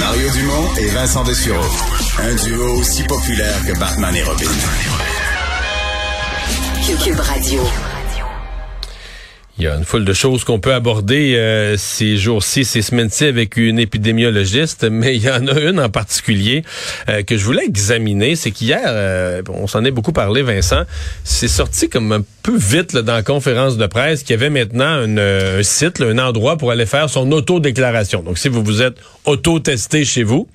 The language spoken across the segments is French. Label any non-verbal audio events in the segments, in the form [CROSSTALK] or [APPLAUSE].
Mario Dumont et Vincent Dessureau. Un duo aussi populaire que Batman et Robin. Cube Radio. Il y a une foule de choses qu'on peut aborder euh, ces jours-ci, ces semaines-ci avec une épidémiologiste, [LAUGHS] mais il y en a une en particulier euh, que je voulais examiner. C'est qu'hier, euh, on s'en est beaucoup parlé, Vincent, c'est sorti comme un peu vite là, dans la conférence de presse qu'il y avait maintenant une, un site, là, un endroit pour aller faire son auto-déclaration. Donc, si vous vous êtes auto-testé chez vous,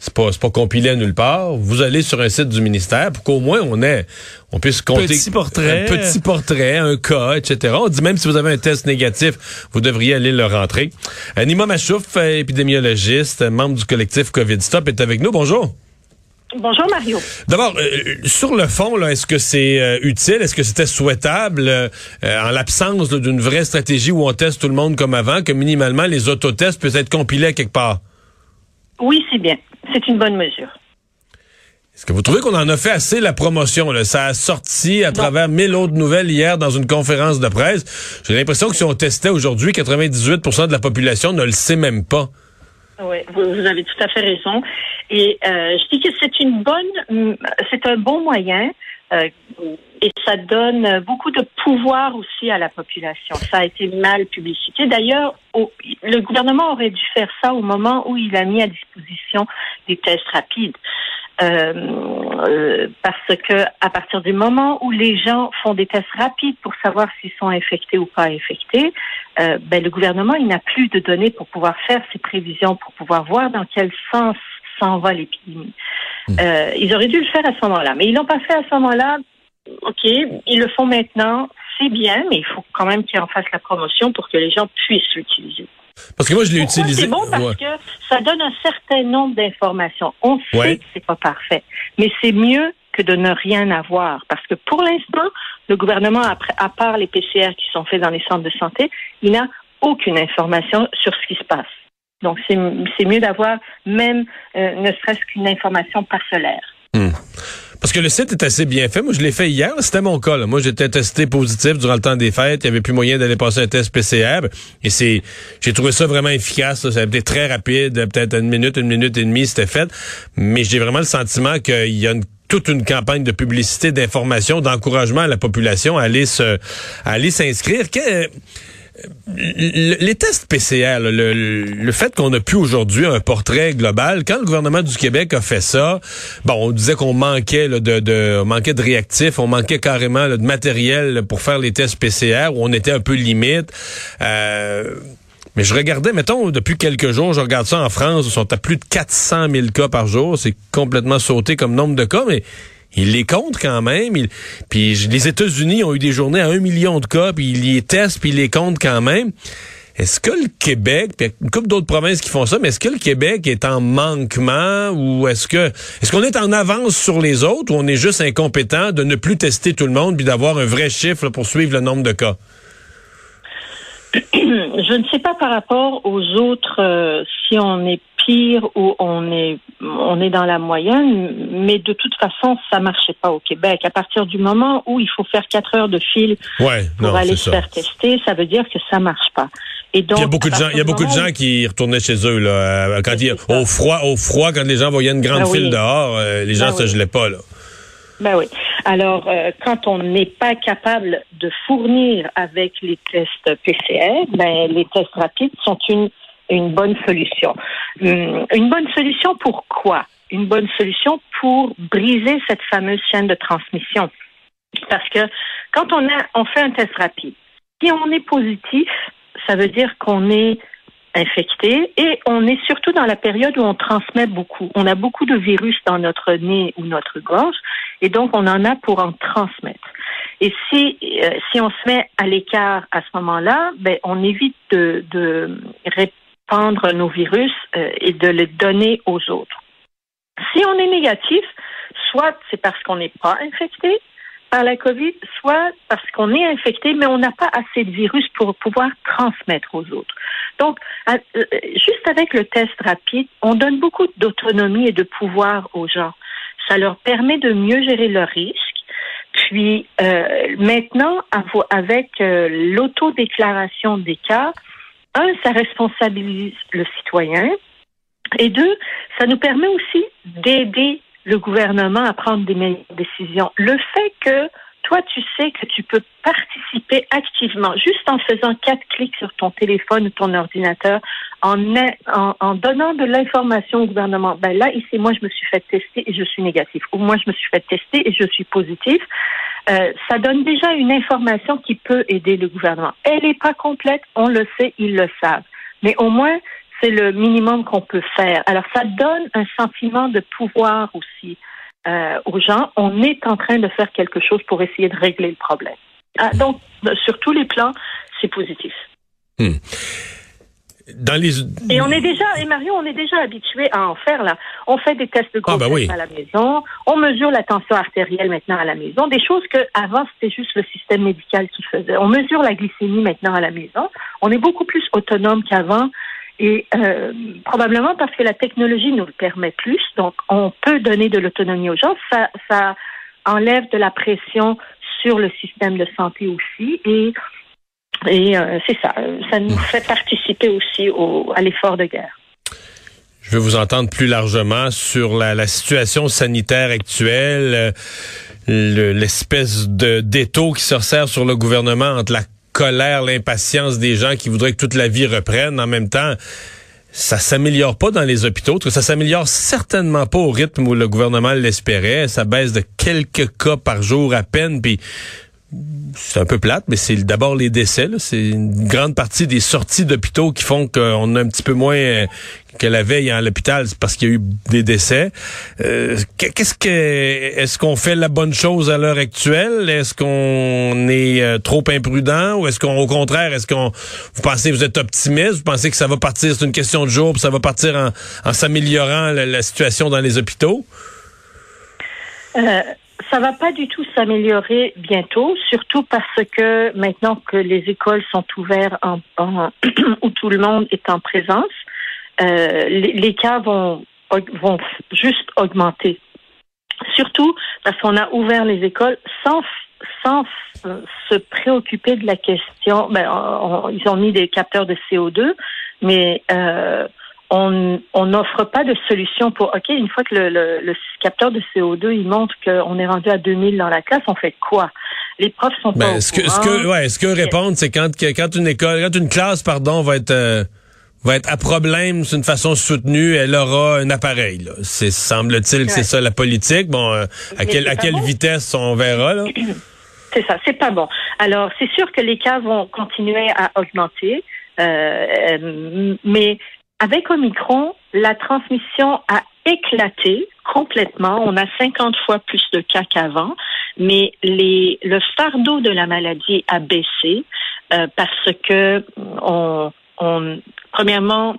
c'est pas c'est pas compilé à nulle part. Vous allez sur un site du ministère pour qu'au moins on ait on puisse compter Petit portrait. un petit portrait, un cas, etc. On dit même si vous avez un test négatif, vous devriez aller le rentrer. Euh, Nima Machouf, euh, épidémiologiste, membre du collectif Covid Stop, est avec nous. Bonjour. Bonjour Mario. D'abord, euh, sur le fond, là, est-ce que c'est euh, utile, est-ce que c'était souhaitable, euh, euh, en l'absence d'une vraie stratégie où on teste tout le monde comme avant, que minimalement les autotests puissent être compilés à quelque part? Oui, c'est bien. C'est une bonne mesure. Est-ce que vous trouvez qu'on en a fait assez la promotion? Là? Ça a sorti à travers mille autres nouvelles hier dans une conférence de presse. J'ai l'impression que si on testait aujourd'hui, 98% de la population ne le sait même pas. Oui, vous, vous avez tout à fait raison. Et euh, je dis que c'est une bonne, c'est un bon moyen. euh, et ça donne beaucoup de pouvoir aussi à la population. Ça a été mal publicité. D'ailleurs, le gouvernement aurait dû faire ça au moment où il a mis à disposition des tests rapides. Euh, euh, parce que à partir du moment où les gens font des tests rapides pour savoir s'ils sont infectés ou pas infectés, euh, ben, le gouvernement il n'a plus de données pour pouvoir faire ses prévisions, pour pouvoir voir dans quel sens s'en va l'épidémie. Euh, ils auraient dû le faire à ce moment-là, mais ils l'ont pas fait à ce moment-là. Ok, ils le font maintenant, c'est bien, mais il faut quand même qu'ils en fassent la promotion pour que les gens puissent l'utiliser. Parce que moi, je l'ai utilisé. C'est bon? Parce Ouais. que ça donne un certain nombre d'informations. On sait Ouais. que c'est pas parfait, mais c'est mieux que de ne rien avoir parce que pour l'instant, le gouvernement, à part les PCR qui sont faits dans les centres de santé, il n'a aucune information sur ce qui se passe. Donc c'est mieux d'avoir même euh, ne serait-ce qu'une information parcellaire. Parce que le site est assez bien fait. Moi, je l'ai fait hier. C'était mon cas. là. Moi, j'étais testé positif durant le temps des fêtes. Il n'y avait plus moyen d'aller passer un test PCR. Et c'est, j'ai trouvé ça vraiment efficace. là. Ça a été très rapide. Peut-être une minute, une minute et demie, c'était fait. Mais j'ai vraiment le sentiment qu'il y a toute une campagne de publicité, d'information, d'encouragement à la population à aller se, aller s'inscrire. Les tests PCR, le, fait qu'on n'a plus aujourd'hui un portrait global, quand le gouvernement du Québec a fait ça, bon, on disait qu'on manquait de, manquait de réactifs, on manquait carrément de matériel pour faire les tests PCR, où on était un peu limite. Euh, mais je regardais, mettons, depuis quelques jours, je regarde ça en France, ils sont à plus de 400 000 cas par jour. C'est complètement sauté comme nombre de cas, mais ils les comptent quand même. Ils- puis les États-Unis ont eu des journées à un million de cas, puis ils les testent, puis ils les comptent quand même. Est-ce que le Québec, puis il une couple d'autres provinces qui font ça, mais est-ce que le Québec est en manquement ou est-ce que est-ce qu'on est en avance sur les autres ou on est juste incompétent de ne plus tester tout le monde puis d'avoir un vrai chiffre pour suivre le nombre de cas? [CLEARS THROAT] Je ne sais pas par rapport aux autres euh, si on est pire ou on est on est dans la moyenne, mais de toute façon, ça marchait pas au Québec. À partir du moment où il faut faire quatre heures de fil Ouais, pour non, aller se ça. faire tester, ça veut dire que ça marche pas. Et donc, il y a beaucoup de gens, il y a beaucoup de gens qui retournaient chez eux là, euh, quand il au froid, au froid quand les gens voyaient une grande Ben oui. file dehors, euh, les gens Ben se oui. gelaient pas là. Ben oui. Alors, euh, quand on n'est pas capable de fournir avec les tests PCR, ben les tests rapides sont une une bonne solution. Hum, Une bonne solution pour quoi? Une bonne solution pour briser cette fameuse chaîne de transmission. Parce que quand on a on fait un test rapide, si on est positif, ça veut dire qu'on est infecté et on est surtout dans la période où on transmet beaucoup. On a beaucoup de virus dans notre nez ou notre gorge et donc on en a pour en transmettre. Et si euh, si on se met à l'écart à ce moment-là, ben on évite de, de répandre nos virus euh, et de les donner aux autres. Si on est négatif, soit c'est parce qu'on n'est pas infecté par la COVID, soit parce qu'on est infecté, mais on n'a pas assez de virus pour pouvoir transmettre aux autres. Donc, euh, juste avec le test rapide, on donne beaucoup d'autonomie et de pouvoir aux gens. Ça leur permet de mieux gérer leurs risques. Puis euh, maintenant, avec l'autodéclaration des cas, un, ça responsabilise le citoyen. Et deux, ça nous permet aussi d'aider le gouvernement à prendre des meilleures décisions. Le fait que toi, tu sais que tu peux participer activement, juste en faisant quatre clics sur ton téléphone ou ton ordinateur, en, donnant de l'information au gouvernement. Ben là, ici, moi, je me suis fait tester et je suis négatif. Ou moi, je me suis fait tester et je suis positif. Euh, ça donne déjà une information qui peut aider le gouvernement. Elle n'est pas complète, on le sait, ils le savent. Mais au moins, c'est le minimum qu'on peut faire. Alors, ça donne un sentiment de pouvoir aussi euh, aux gens. On est en train de faire quelque chose pour essayer de régler le problème. Ah, donc, sur tous les plans, c'est positif. Hmm. Dans les... Et on est déjà, et Mario, on est déjà habitué à en faire là. On fait des tests de ah, grossesse ben à la maison, on mesure la tension artérielle maintenant à la maison, des choses que avant c'était juste le système médical qui faisait. On mesure la glycémie maintenant à la maison. On est beaucoup plus autonome qu'avant et euh, probablement parce que la technologie nous le permet plus, donc on peut donner de l'autonomie aux gens. Ça, ça enlève de la pression sur le système de santé aussi, et, et euh, c'est ça. Ça nous fait participer aussi au, à l'effort de guerre. Je veux vous entendre plus largement sur la, la situation sanitaire actuelle, euh, l'espèce de d'étau qui se resserre sur le gouvernement entre la colère, l'impatience des gens qui voudraient que toute la vie reprenne. En même temps, ça s'améliore pas dans les hôpitaux. Ça s'améliore certainement pas au rythme où le gouvernement l'espérait. Ça baisse de quelques cas par jour à peine. Puis c'est un peu plate, mais c'est d'abord les décès. C'est une grande partie des sorties d'hôpitaux qui font qu'on a un petit peu moins euh, que la veille à l'hôpital, parce qu'il y a eu des décès. Euh, qu'est-ce que est-ce qu'on fait la bonne chose à l'heure actuelle? Est-ce qu'on est euh, trop imprudent? Ou est-ce qu'on au contraire, est-ce qu'on vous pensez vous êtes optimiste, vous pensez que ça va partir, c'est une question de jour, puis ça va partir en, s'améliorant la, situation dans les hôpitaux? Ça va pas du tout s'améliorer bientôt, surtout parce que maintenant que les écoles sont ouvertes [CLEARS THROAT] où tout le monde est en présence, euh, les, cas vont, vont juste augmenter. Surtout parce qu'on a ouvert les écoles sans sans se préoccuper de la question. Ben, ils ont mis des capteurs de CO2, mais euh, on n'offre pas de solution pour, OK, une fois que le, capteur de CO2, il montre qu'on est rendu à 2000 dans la classe, on fait quoi? Les profs sont ben, pas ce que, ce que, ouais, ce que répondre, c'est quand, quand une école, quand une classe, pardon, va être, euh, va être à problème d'une façon soutenue, elle aura un appareil, C'est, semble-t-il que c'est ça la politique. Bon, euh, à, quelle, à quelle vitesse on verra, là? [CLEARS THROAT] C'est ça, c'est pas bon. Alors, c'est sûr que les cas vont continuer à augmenter, euh, mais avec Omicron, la transmission a éclaté complètement. On a 50 fois plus de cas qu'avant, mais les, le fardeau de la maladie a baissé euh, parce que on, on, premièrement,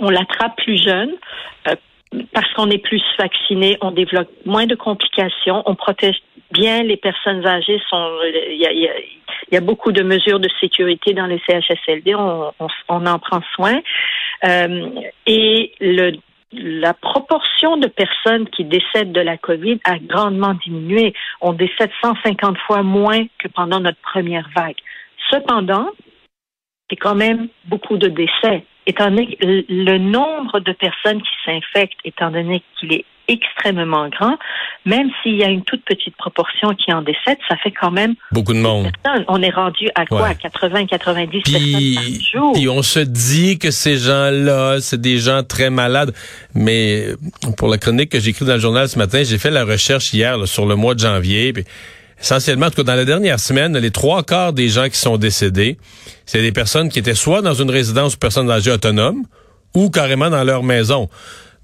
on l'attrape plus jeune. Euh, parce qu'on est plus vacciné, on développe moins de complications, on protège bien les personnes âgées. Il y a, beaucoup de mesures de sécurité dans les CHSLD, on en prend soin. Euh, et le, la proportion de personnes qui décèdent de la COVID a grandement diminué. On décède 150 fois moins que pendant notre première vague. Cependant, c'est quand même beaucoup de décès. Étant donné que le nombre de personnes qui s'infectent, étant donné qu'il est extrêmement grand, même s'il y a une toute petite proportion qui en décède, ça fait quand même beaucoup de monde. On est rendu à quoi? À 80, 90 personnes par jour. Puis on se dit que ces gens-là, c'est des gens très malades. Mais pour la chronique que j'ai écrite dans le journal ce matin, j'ai fait la recherche hier sur le mois de janvier. Puis essentiellement, en tout cas, dans la dernière semaine, les trois quarts des gens qui sont décédés, c'est des personnes qui étaient soit dans une résidence pour personnes âgées autonomes ou carrément dans leur maison.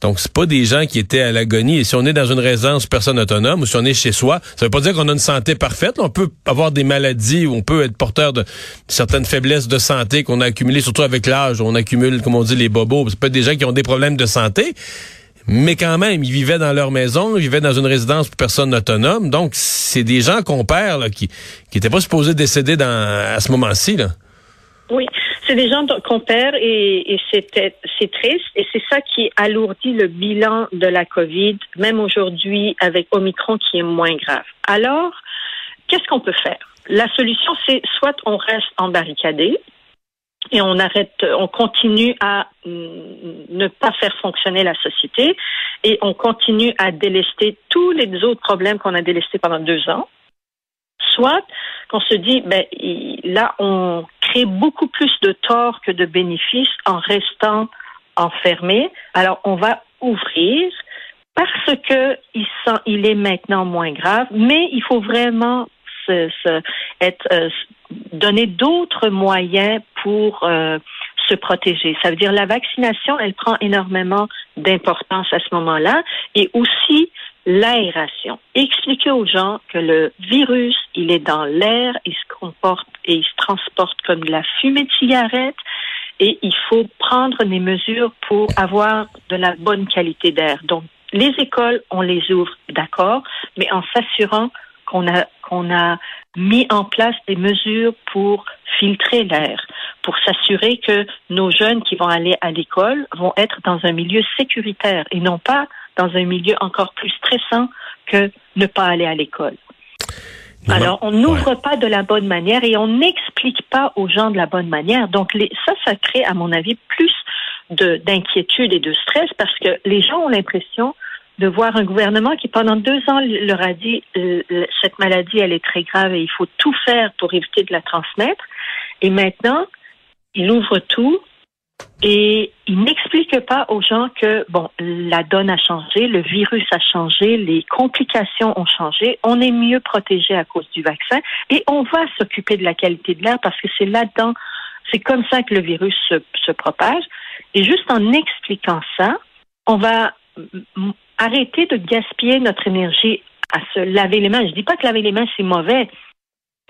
Donc, c'est pas des gens qui étaient à l'agonie. Et si on est dans une résidence personne autonome ou si on est chez soi, ça veut pas dire qu'on a une santé parfaite. On peut avoir des maladies ou on peut être porteur de certaines faiblesses de santé qu'on a accumulées, surtout avec l'âge. On accumule, comme on dit, les bobos. C'est pas des gens qui ont des problèmes de santé. Mais quand même, ils vivaient dans leur maison, ils vivaient dans une résidence pour personnes autonomes. Donc, c'est des gens qu'on perd, là, qui n'étaient pas supposés décéder dans, à ce moment-ci. Oui, c'est des gens qu'on perd et, et c'est triste et c'est ça qui alourdit le bilan de la COVID, même aujourd'hui avec Omicron qui est moins grave. Alors, qu'est-ce qu'on peut faire? La solution, c'est soit on reste embarricadé, et on arrête, on continue à ne pas faire fonctionner la société et on continue à délester tous les autres problèmes qu'on a délestés pendant deux ans. Soit qu'on se dit, ben là, on crée beaucoup plus de torts que de bénéfices en restant enfermé. Alors, on va ouvrir parce que il, sent, il est maintenant moins grave, mais il faut vraiment euh, donner d'autres moyens pour euh, se protéger. Ça veut dire la vaccination, elle prend énormément d'importance à ce moment-là et aussi l'aération. Expliquer aux gens que le virus, il est dans l'air, il se comporte et il se transporte comme de la fumée de cigarette et il faut prendre des mesures pour avoir de la bonne qualité d'air. Donc, les écoles, on les ouvre, d'accord, mais en s'assurant qu'on a qu'on a mis en place des mesures pour filtrer l'air, pour s'assurer que nos jeunes qui vont aller à l'école vont être dans un milieu sécuritaire et non pas dans un milieu encore plus stressant que ne pas aller à l'école. Alors, on n'ouvre pas de la bonne manière et on n'explique pas aux gens de la bonne manière. Donc, les, ça, ça crée, à mon avis, plus d'inquiétude et de stress parce que les gens ont l'impression de voir un gouvernement qui pendant deux ans leur a dit euh, cette maladie elle est très grave et il faut tout faire pour éviter de la transmettre. Et maintenant il ouvre tout et il n'explique pas aux gens que bon la donne a changé, le virus a changé, les complications ont changé, on est mieux protégé à cause du vaccin et on va s'occuper de la qualité de l'air parce que c'est là-dedans, c'est comme ça que le virus se, se propage. Et juste en expliquant ça, on va arrêter de gaspiller notre énergie à se laver les mains. Je dis pas que laver les mains, c'est mauvais,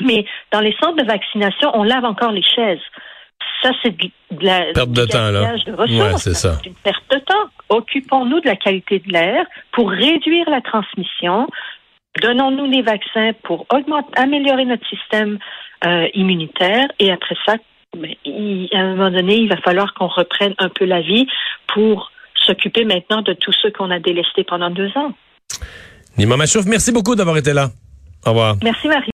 mais dans les centres de vaccination, on lave encore les chaises. Ça, c'est de la perte de temps, là. De c'est ça. une perte de temps. Occupons-nous de la qualité de l'air pour réduire la transmission. Donnons-nous des vaccins pour augmenter, améliorer notre système euh, immunitaire. Et après ça, ben, à un moment donné, il va falloir qu'on reprenne un peu la vie pour s'occuper maintenant de tous ceux qu'on a délestés pendant deux ans. Nima Machouf, merci beaucoup d'avoir été là. Au revoir. Merci Marie.